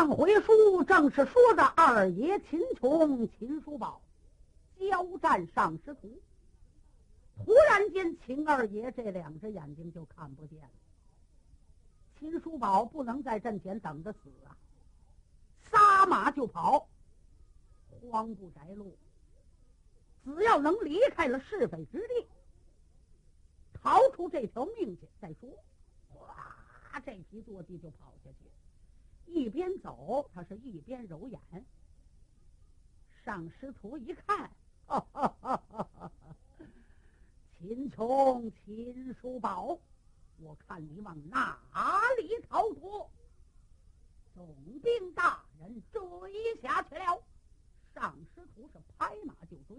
上回书正是说着二爷秦琼、秦叔宝交战上师徒，突然间秦二爷这两只眼睛就看不见了。秦叔宝不能在阵前等着死啊，撒马就跑，慌不择路。只要能离开了是非之地，逃出这条命去再说。哗，这匹坐骑就跑下去。一边走，他是一边揉眼。上师徒一看，哈哈哈哈哈！秦琼、秦叔宝，我看你往哪里逃脱？总兵大人追下去了。上师徒是拍马就追。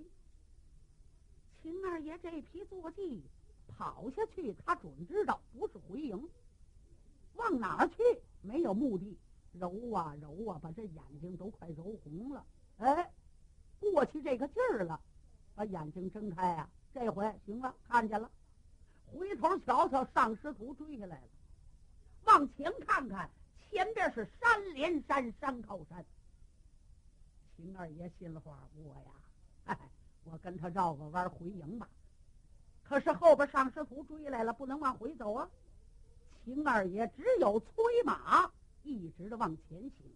秦二爷这匹坐骑跑下去，他准知道不是回营，往哪儿去？没有目的。揉啊揉啊，把这眼睛都快揉红了。哎，过去这个劲儿了，把眼睛睁开啊！这回行了，看见了，回头瞧瞧，上师徒追下来了。往前看看，前边是山连山，山靠山。秦二爷心里话：我呀，哎，我跟他绕个弯回营吧。可是后边上师徒追来了，不能往回走啊。秦二爷只有催马。一直的往前行，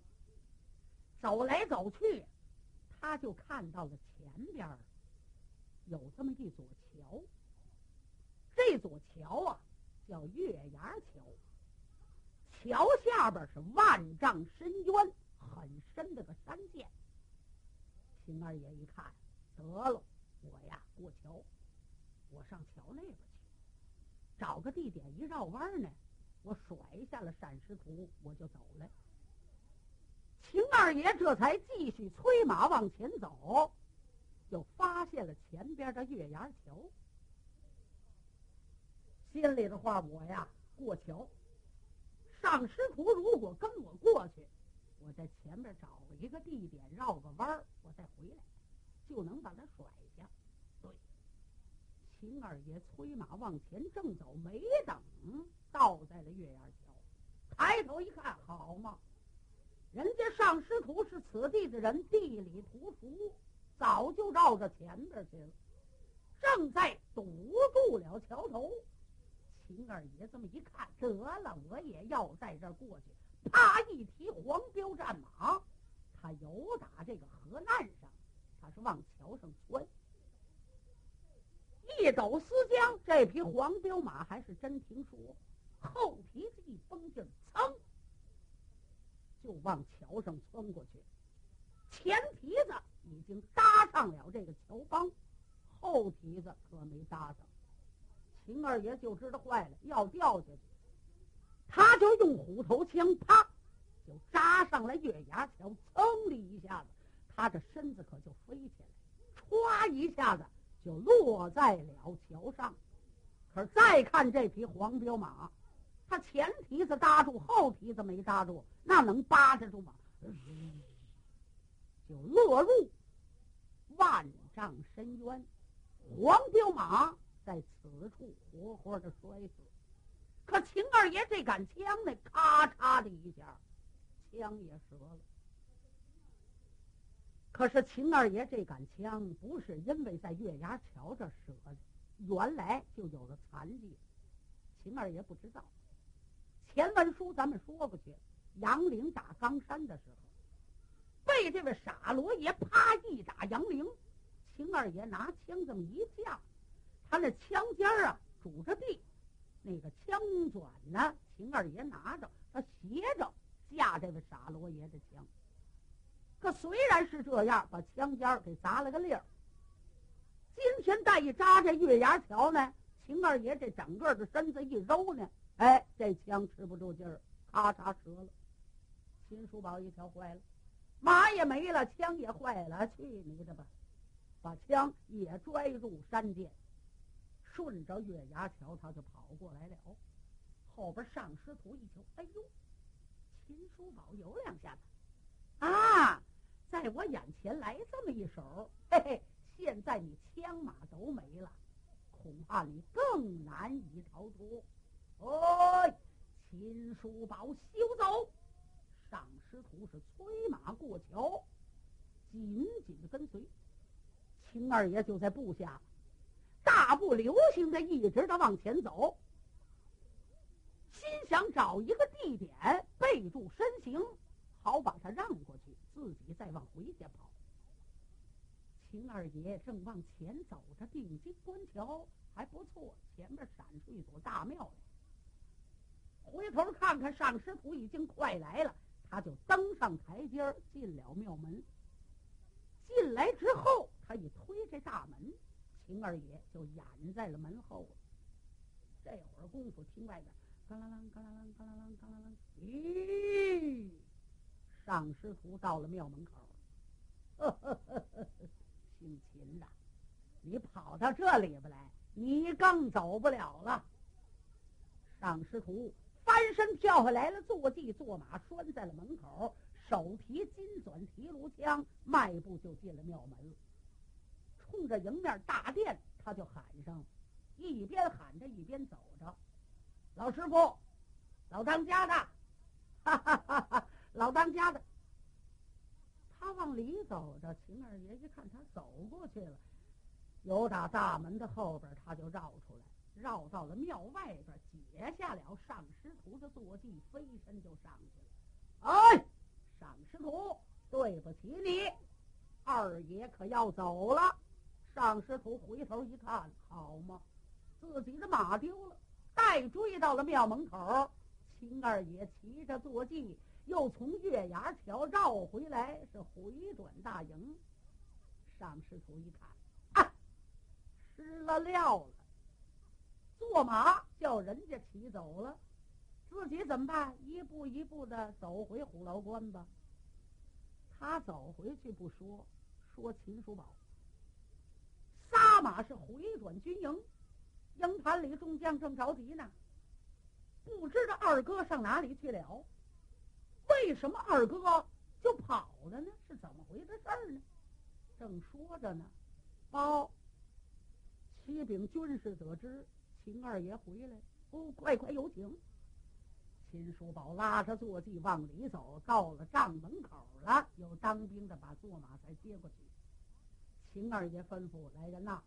走来走去，他就看到了前边有这么一座桥。这座桥啊，叫月牙桥。桥下边是万丈深渊，很深的个山涧。秦二爷一看，得了，我呀过桥，我上桥那边去，找个地点一绕弯呢。我甩下了单师徒，我就走了。秦二爷这才继续催马往前走，就发现了前边的月牙桥。心里的话，我呀过桥，上师徒如果跟我过去，我在前面找一个地点绕个弯儿，我再回来，就能把他甩。秦二爷催马往前正走，没等。倒在了月牙桥，抬头一看，好嘛，人家上师徒是此地的人，地理图熟，早就绕到前边去了，正在堵住了桥头。秦二爷这么一看，得了，我也要在这儿过去。啪一提黄标战马，他由打这个河岸上，他是往桥上窜。一抖丝缰，这匹黄骠马还是真听说。后蹄子一绷劲，噌，就往桥上窜过去。前蹄子已经搭上了这个桥帮，后蹄子可没搭上。秦二爷就知道坏了，要掉下去。他就用虎头枪，啪，就扎上了月牙桥。噌的一下子，他这身子可就飞起来，歘一下子就落在了桥上。可是再看这匹黄骠马。他前蹄子搭住，后蹄子没搭住，那能扒得住吗？就落入万丈深渊，黄骠马在此处活活的摔死。可秦二爷这杆枪呢，咔嚓的一下，枪也折了。可是秦二爷这杆枪不是因为在月牙桥这折的，原来就有了残疾。秦二爷不知道。前文书咱们说过去，杨凌打冈山的时候，被这位傻罗爷啪一打杨凌，秦二爷拿枪这么一架，他那枪尖儿啊拄着地，那个枪转呢，秦二爷拿着，他斜着架这位傻罗爷的枪。可虽然是这样，把枪尖儿给砸了个裂儿。今天再一扎这月牙桥呢，秦二爷这整个的身子一揉呢。哎，这枪吃不住劲儿，咔嚓折了。秦叔宝一瞧，坏了，马也没了，枪也坏了，去你的吧！把枪也拽入山涧，顺着月牙桥，他就跑过来了。后边上师徒一瞧，哎呦，秦叔宝有两下子啊，在我眼前来这么一手，嘿嘿，现在你枪马都没了，恐怕你更难以逃脱。哎，秦叔宝，休走！上师徒是催马过桥，紧紧的跟随。秦二爷就在部下，大步流星的一直的往前走，心想找一个地点备住身形，好把他让过去，自己再往回家跑。秦二爷正往前走着，定睛观瞧，还不错，前面闪出一所大庙来。回头看看上师徒已经快来了，他就登上台阶进了庙门。进来之后，他一推这大门，秦二爷就掩在了门后。这会儿功夫，听外边“嘎啦啷，嘎啦啷，嘎啦啷，嘎啦啷”，咦，上师徒到了庙门口。姓秦的，你跑到这里边来，你更走不了了。上师徒翻身跳下来了，坐骑坐马拴在了门口，手提金钻提炉枪，迈步就进了庙门了。冲着迎面大殿，他就喊上，一边喊着一边走着：“老师傅，老当家的，哈哈哈哈，老当家的。”他往里走着，秦二爷一看他走过去了，由打大门的后边，他就绕出来，绕到了庙外边，解下了上师徒的坐骑，飞身就上去了。哎，上师徒，对不起你，二爷可要走了。上师徒回头一看，好嘛，自己的马丢了，带追到了庙门口。秦二爷骑着坐骑。又从月牙桥绕回来，是回转大营。上师徒一看，啊，失了料了。坐马叫人家骑走了，自己怎么办？一步一步的走回虎牢关吧。他走回去不说，说秦叔宝，撒马是回转军营，营盘里众将正着急呢，不知道二哥上哪里去了。为什么二哥就跑了呢？是怎么回事儿呢？正说着呢，包启禀军师得知秦二爷回来，哦，快快有请。秦叔宝拉着坐骑往里走，到了帐门口了，有当兵的把坐马才接过去。秦二爷吩咐来人呐，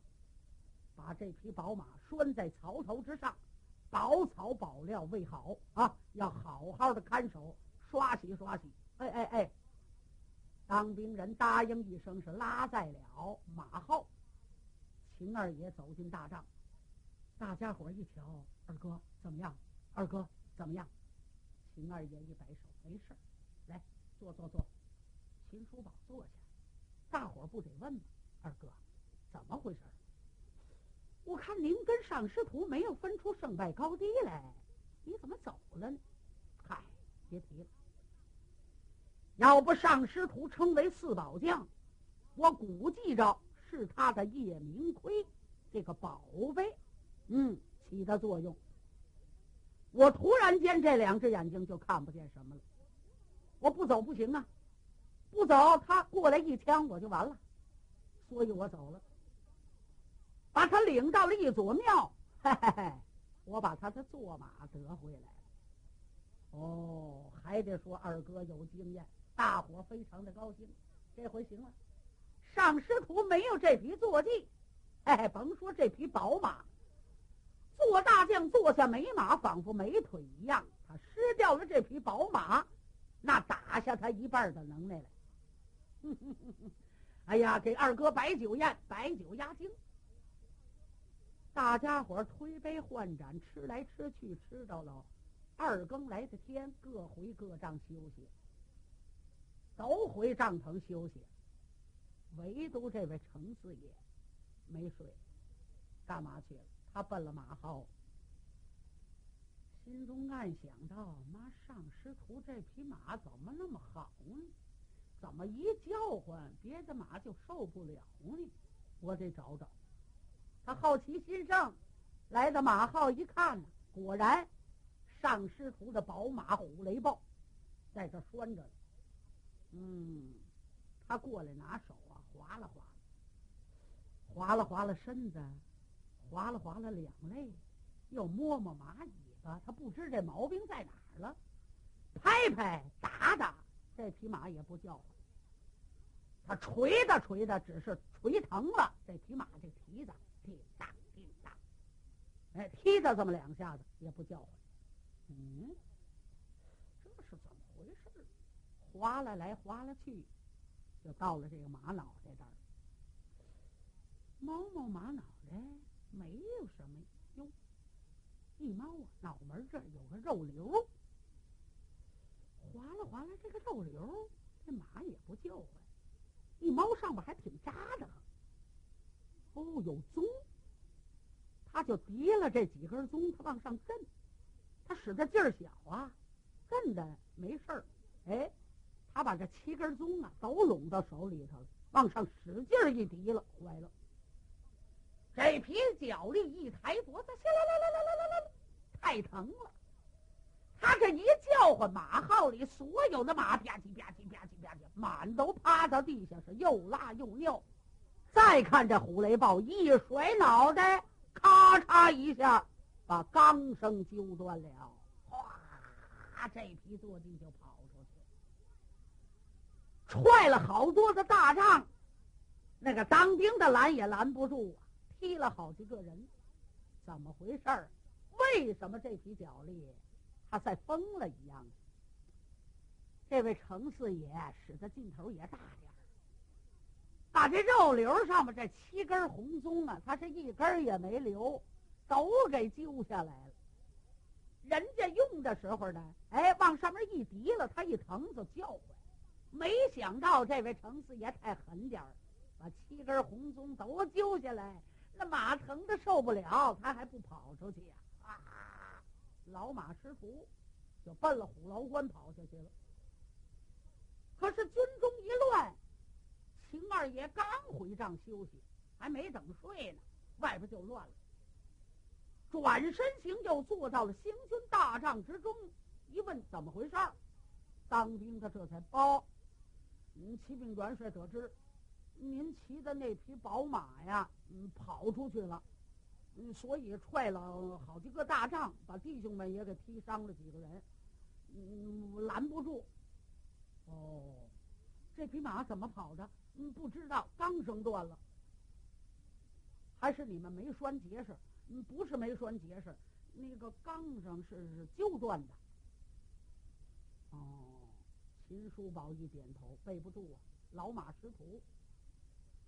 把这匹宝马拴在槽头之上，宝草宝料喂好啊，要好好的看守。刷洗刷洗，哎哎哎！当兵人答应一声，是拉在了马后。秦二爷走进大帐，大家伙一瞧，二哥怎么样？二哥怎么样？秦二爷一摆手，没事来坐坐坐。秦叔宝坐下，大伙不得问吗？二哥怎么回事？我看您跟上师徒没有分出胜败高低来，你怎么走了呢？别提了。要不上师徒称为四宝将，我估计着是他的夜明盔这个宝贝，嗯，起的作用。我突然间这两只眼睛就看不见什么了，我不走不行啊，不走他过来一枪我就完了，所以我走了，把他领到了一座庙，嘿嘿嘿，我把他的坐马得回来。哦，还得说二哥有经验。大伙非常的高兴，这回行了。上师徒没有这匹坐骑，哎，甭说这匹宝马，做大将坐下没马，仿佛没腿一样。他失掉了这匹宝马，那打下他一半的能耐来。哎呀，给二哥摆酒宴，摆酒压惊。大家伙推杯换盏，吃来吃去，吃到了二更来的天，各回各帐休息。都回帐篷休息，唯独这位程四爷没睡，干嘛去了？他奔了马号，心中暗想到：妈，上师徒这匹马怎么那么好呢？怎么一叫唤，别的马就受不了呢？我得找找。他好奇心生，来到马号一看，果然上师徒的宝马虎雷豹在这拴着。嗯，他过来拿手啊，划拉划拉，划拉划拉身子，划拉划拉两肋，又摸摸马尾巴，他不知这毛病在哪儿了。拍拍打打，这匹马也不叫唤。他捶打捶打，只是捶疼了这匹马这蹄子，叮当叮当，哎，踢他这么两下子也不叫唤。嗯，这是怎么回事？划拉来划拉去，就到了这个马脑袋这儿。猫猫马脑袋，没有什么。用，一猫啊，脑门这儿有个肉瘤。划拉划拉这个肉瘤，这马也不叫唤。一猫上边还挺扎的。哦，有鬃，他就提了这几根鬃，他往上震。他使的劲儿小啊，震的没事儿。哎，他把这七根棕啊都拢到手里头了，往上使劲儿一提了，坏了。这匹脚力一抬脖子，下来来来来来来来，太疼了。他这一叫唤，马号里所有的马吧唧吧唧吧唧吧唧，满都趴到地下，是又拉又尿。再看这虎雷豹一甩脑袋，咔嚓一下把钢绳揪断了，哗，这匹坐骑就跑出去，踹了好多的大仗，那个当兵的拦也拦不住啊，踢了好几个人，怎么回事儿？为什么这匹脚力？他在疯了一样。这位程四爷使的劲头也大点儿，把这肉瘤上面这七根红棕啊，他是一根也没留，都给揪下来了。人家用的时候呢，哎，往上面一提了，他一疼就叫唤。没想到这位程四爷太狠点儿，把七根红棕都揪下来，那马疼的受不了，他还不跑出去呀？啊！老马师徒就奔了虎牢关跑下去了。可是军中一乱，秦二爷刚回帐休息，还没等睡呢，外边就乱了。转身行就坐到了行军大帐之中，一问怎么回事儿，当兵的这才报：嗯，骑兵元帅得知，您骑的那匹宝马呀，嗯，跑出去了。嗯，所以踹了好几个大仗，把弟兄们也给踢伤了几个人，嗯，拦不住。哦，这匹马怎么跑的？嗯，不知道，钢绳断了，还是你们没拴结实？嗯，不是没拴结实，那个钢绳是是揪断的。哦，秦叔宝一点头，背不住啊，老马识途，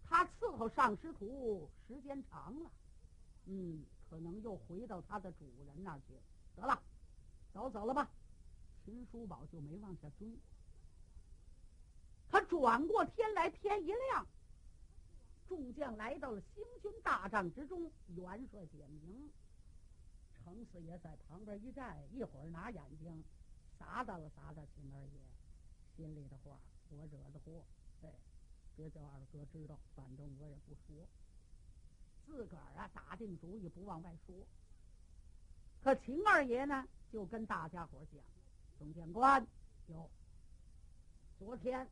他伺候上师徒时间长了。嗯，可能又回到他的主人那儿去了。得了，走走了吧。秦叔宝就没往下追。他转过天来，天一亮，众将来到了兴军大帐之中。元帅点名，程四爷在旁边一站，一会儿拿眼睛砸到了砸到秦二爷心里的话：我惹的祸，哎，别叫二哥知道，反正我也不说。自个儿啊，打定主意不往外说。可秦二爷呢，就跟大家伙讲：“总监官，有，昨天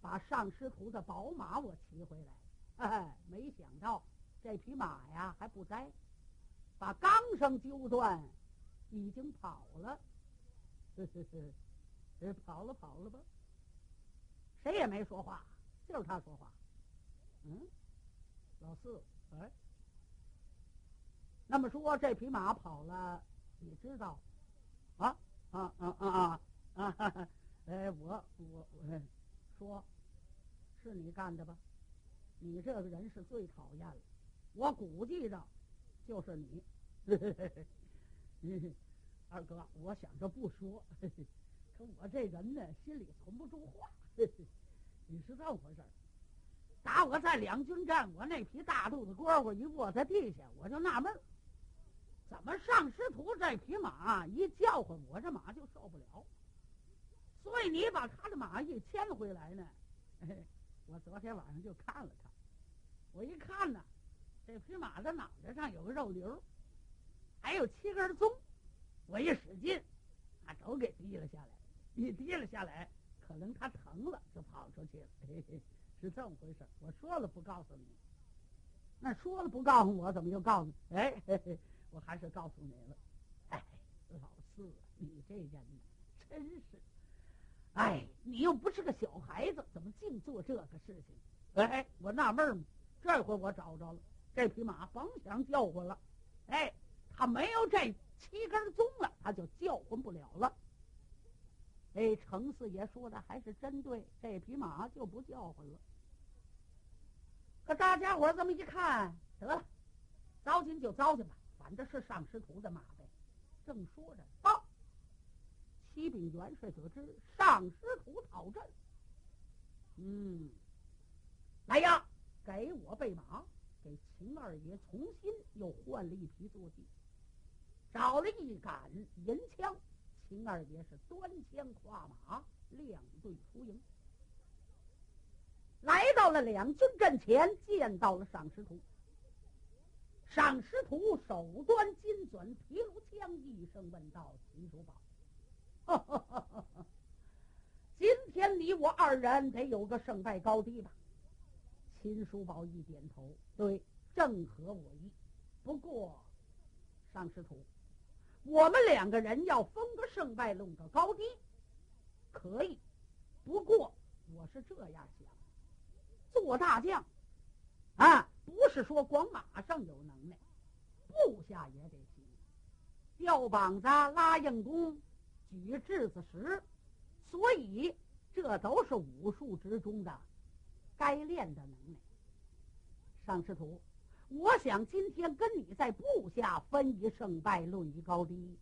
把上师徒的宝马我骑回来，哎，没想到这匹马呀还不栽，把钢绳揪断，已经跑了。呵呵呵，跑了跑了吧？谁也没说话，就是他说话。嗯，老四，哎。”那么说这匹马跑了，你知道？啊啊啊啊啊啊！哎，我我我说，是你干的吧？你这个人是最讨厌了。我估计着，就是你。二哥，我想着不说，可我这人呢，心里存不住话。你是这么回事？打我在两军战，我那匹大肚子蝈蝈一卧在地下，我就纳闷。怎么上师徒这匹马一叫唤，我这马就受不了。所以你把他的马一牵回来呢？我昨天晚上就看了看，我一看呢，这匹马的脑袋上有个肉瘤，还有七根棕。我一使劲，啊，都给低了下来。一低了下来，可能他疼了，就跑出去了。嘿嘿，是这么回事。我说了不告诉你，那说了不告诉我，怎么又告诉你？哎嘿嘿。我还是告诉你了，哎，老四，你这人真是哎，你又不是个小孩子，怎么净做这个事情？哎，我纳闷嘛。这回我找着了，这匹马甭想叫唤了。哎，他没有这七根鬃了，他就叫唤不了了。哎，程四爷说的还是真对，这匹马就不叫唤了。可大家伙这么一看，得了，糟践就糟践吧，反正是上师徒的马呗。正说着，报。启禀元帅得知，上师徒讨阵。嗯，来呀，给我备马，给秦二爷重新又换了一匹坐骑，找了一杆银枪。秦二爷是端枪跨马，亮队出营，来到了两军阵前，见到了赏识徒。赏识徒手端金钻提炉枪，一声问道：“秦叔宝。”今天你我二人得有个胜败高低吧？秦叔宝一点头，对，正合我意。不过，上师徒，我们两个人要分个胜败，论个高低，可以。不过，我是这样想：做大将啊，不是说光马上有能耐，部下也得行，吊膀子、拉硬弓。举质子石，所以这都是武术之中的该练的能耐。上师徒，我想今天跟你在部下分一胜败，论一高低，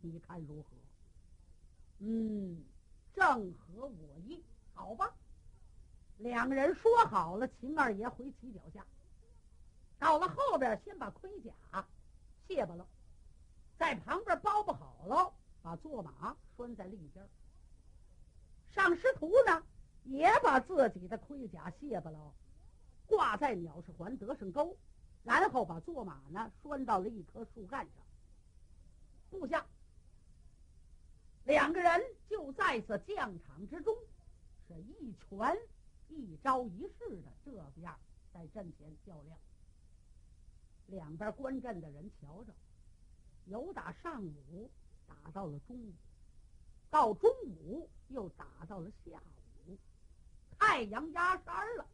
你看如何？嗯，正合我意。好吧，两个人说好了。秦二爷回骑脚下，到了后边，先把盔甲卸吧了，在旁边包不好了。把坐马拴在另一边，上师徒呢也把自己的盔甲卸吧了，挂在鸟氏环得胜钩，然后把坐马呢拴到了一棵树干上。部下两个人就在此将场之中，是一拳一招一式的这样在阵前较量。两边观阵的人瞧着，有打上午。打到了中午，到中午又打到了下午，太阳压山了。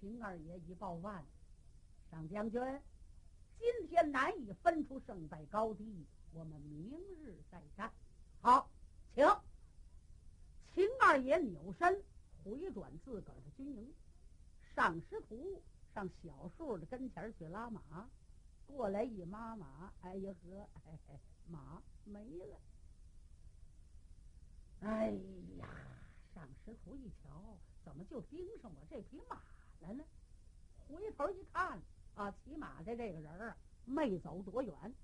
秦二爷一报万，上将军，今天难以分出胜败高低，我们明日再战。好，请。秦二爷扭身回转自个儿的军营，上师徒上小树的跟前去拉马，过来一拉马，哎呀呵，嘿嘿。马没了！哎呀，上师徒一瞧，怎么就盯上我这匹马了呢？回头一看，啊，骑马的这个人儿没走多远。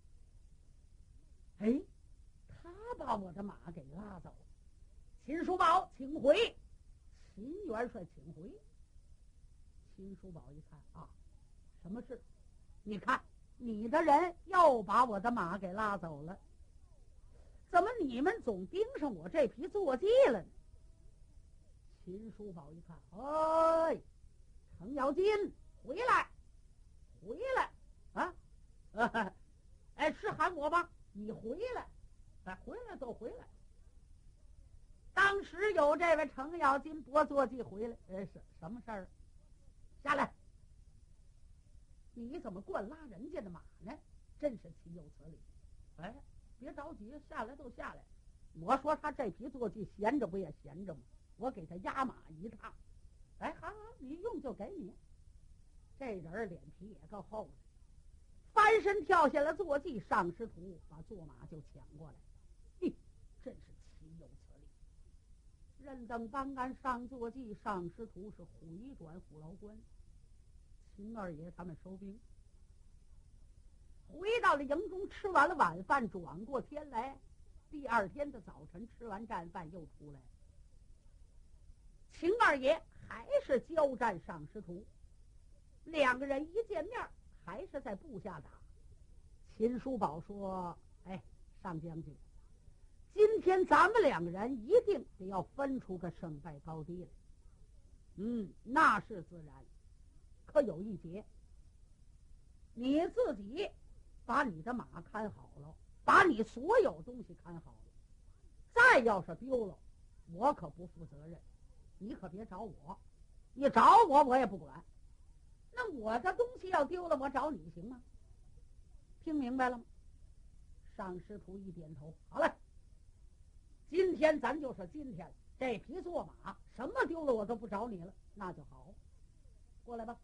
哎，他把我的马给拉走。秦叔宝，请回！秦元帅，请回！秦叔宝一看啊，什么事？你看。你的人又把我的马给拉走了，怎么你们总盯上我这匹坐骑了呢？秦叔宝一看，哎，程咬金，回来，回来，啊，哎，是喊我吗？你回来，哎，回来就回来。当时有这位程咬金拨坐骑回来，哎，什什么事儿？下来。你怎么惯拉人家的马呢？真是岂有此理！哎，别着急，下来就下来。我说他这匹坐骑闲着不也闲着吗？我给他压马一趟。哎，好好，你用就给你。这人脸皮也够厚的，翻身跳下了坐骑，上师徒把坐马就抢过来。嘿，真是岂有此理！任等刚刚上坐骑，上师徒是回转虎牢关。秦二爷他们收兵，回到了营中，吃完了晚饭，转过天来，第二天的早晨吃完战饭又出来。秦二爷还是交战上师徒，两个人一见面还是在部下打。秦叔宝说：“哎，上将军，今天咱们两个人一定得要分出个胜败高低来。”嗯，那是自然。可有一节，你自己把你的马看好了，把你所有东西看好了。再要是丢了，我可不负责任，你可别找我，你找我我也不管。那我的东西要丢了，我找你行吗？听明白了吗？上师徒一点头，好嘞。今天咱就说今天，这匹坐马什么丢了我都不找你了，那就好。过来吧。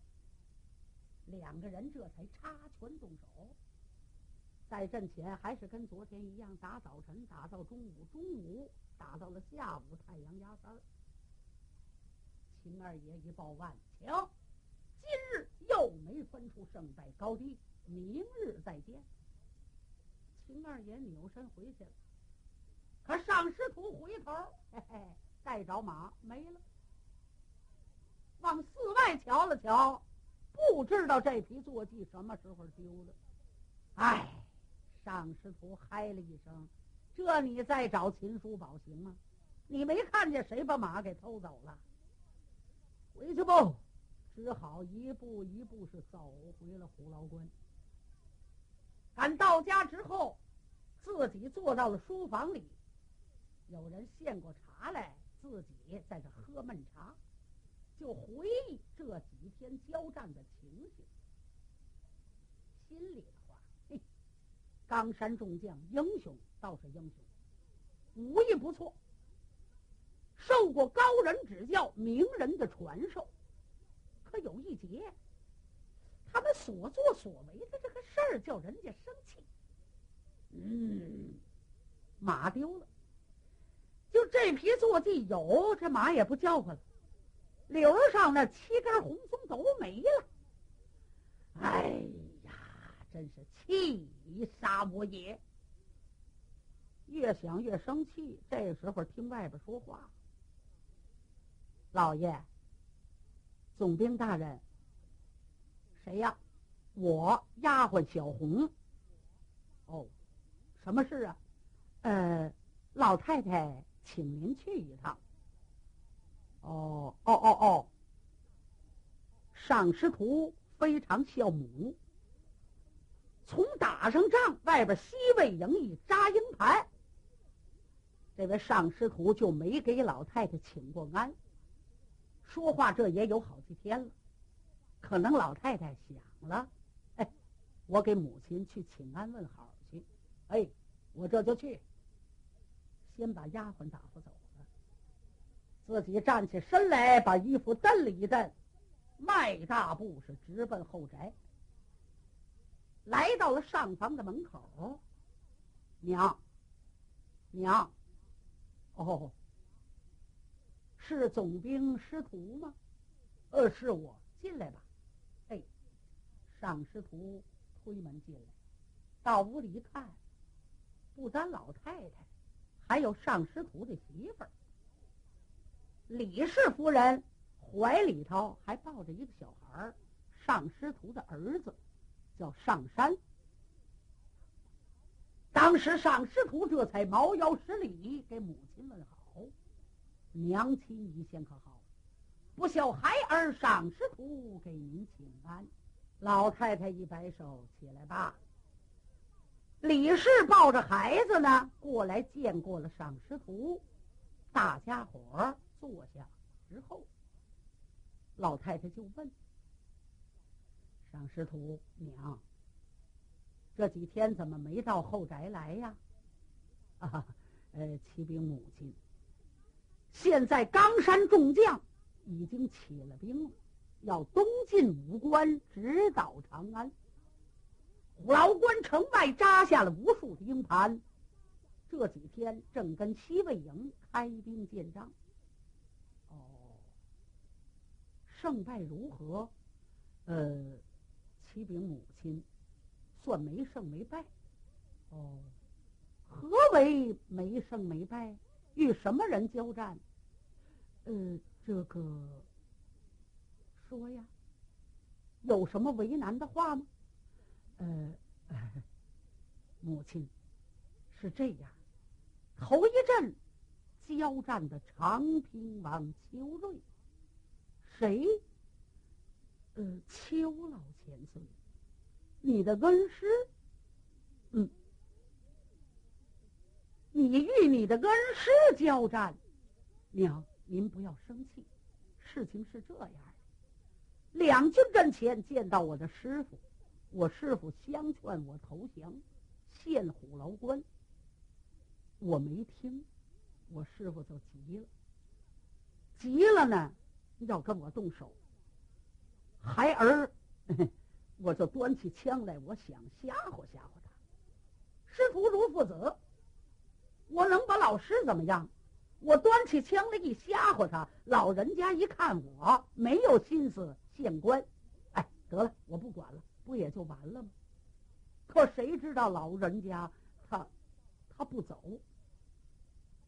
两个人这才插拳动手。在阵前还是跟昨天一样，打早晨，打到中午，中午打到了下午，太阳压三儿。秦二爷一报万，请，今日又没分出胜败高低，明日再见。秦二爷扭身回去了。可上师徒回头，嘿嘿，带着马没了。往寺外瞧了瞧，不知道这匹坐骑什么时候丢了。哎，上师徒嗨了一声：“这你再找秦叔宝行吗？你没看见谁把马给偷走了？回去不？只好一步一步是走回了虎牢关。赶到家之后，自己坐到了书房里。”有人献过茶来，自己在这喝闷茶，就回忆这几天交战的情形。心里的话，嘿，冈山众将英雄倒是英雄，武艺不错，受过高人指教、名人的传授。可有一节，他们所作所为的这个事儿，叫人家生气。嗯，马丢了。就这匹坐骑有，这马也不叫唤了。柳上那七根红松都没了。哎呀，真是气杀我也！越想越生气。这时候听外边说话：“老爷，总兵大人，谁呀？我丫鬟小红。哦，什么事啊？呃，老太太。”请您去一趟。哦哦哦哦！上师徒非常孝母。从打上仗，外边西魏营一扎营盘，这位上师徒就没给老太太请过安。说话这也有好几天了，可能老太太想了，哎，我给母亲去请安问好去。哎，我这就去。先把丫鬟打发走了，自己站起身来，把衣服蹬了一蹬，迈大步是直奔后宅。来到了上房的门口，娘，娘，哦，是总兵师徒吗？呃，是我，进来吧。哎，上师徒推门进来，到屋里一看，不单老太太。还有上师徒的媳妇儿，李氏夫人怀里头还抱着一个小孩儿，上师徒的儿子叫上山。当时上师徒这才猫腰施礼，给母亲问好：“娘亲一先可好？不孝孩儿赏师徒给您请安。”老太太一摆手：“起来吧。”李氏抱着孩子呢，过来见过了赏师徒，大家伙坐下之后，老太太就问赏师徒娘：“这几天怎么没到后宅来呀？”啊，呃，启禀母亲，现在冈山众将已经起了兵了，要东进武关，直捣长安。虎牢关城外扎下了无数的营盘，这几天正跟西魏营开兵见仗。哦，胜败如何？呃，启禀母亲，算没胜没败。哦，何为没胜没败？与什么人交战？呃，这个，说呀，有什么为难的话吗？呃，母亲是这样，头一阵交战的长平王邱瑞，谁？呃，邱老千岁，你的恩师。嗯，你与你的恩师交战，娘，您不要生气，事情是这样的。两军阵前见到我的师傅，我师傅相劝我投降，献虎牢关。我没听，我师傅就急了，急了呢，要跟我动手。孩儿，我就端起枪来，我想吓唬吓唬他。师徒如父子，能把老师怎么样？我端起枪来一吓唬他，老人家一看我没有心思县官，哎，得了，我不管了，不也就完了吗？可谁知道老人家他他不走，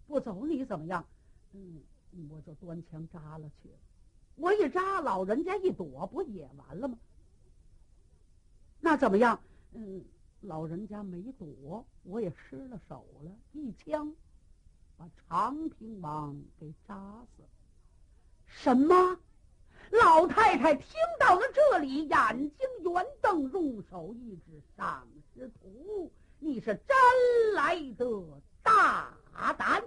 不走你怎么样？嗯，我就端枪扎了去了。我一扎，老人家一躲，不也完了吗？那怎么样？嗯，老人家没躲，我也失了手了，一枪把长平王给扎死了。什么？老太太听到了这里，眼睛圆瞪，用手一指：“赏识徒，你是真来的大胆！”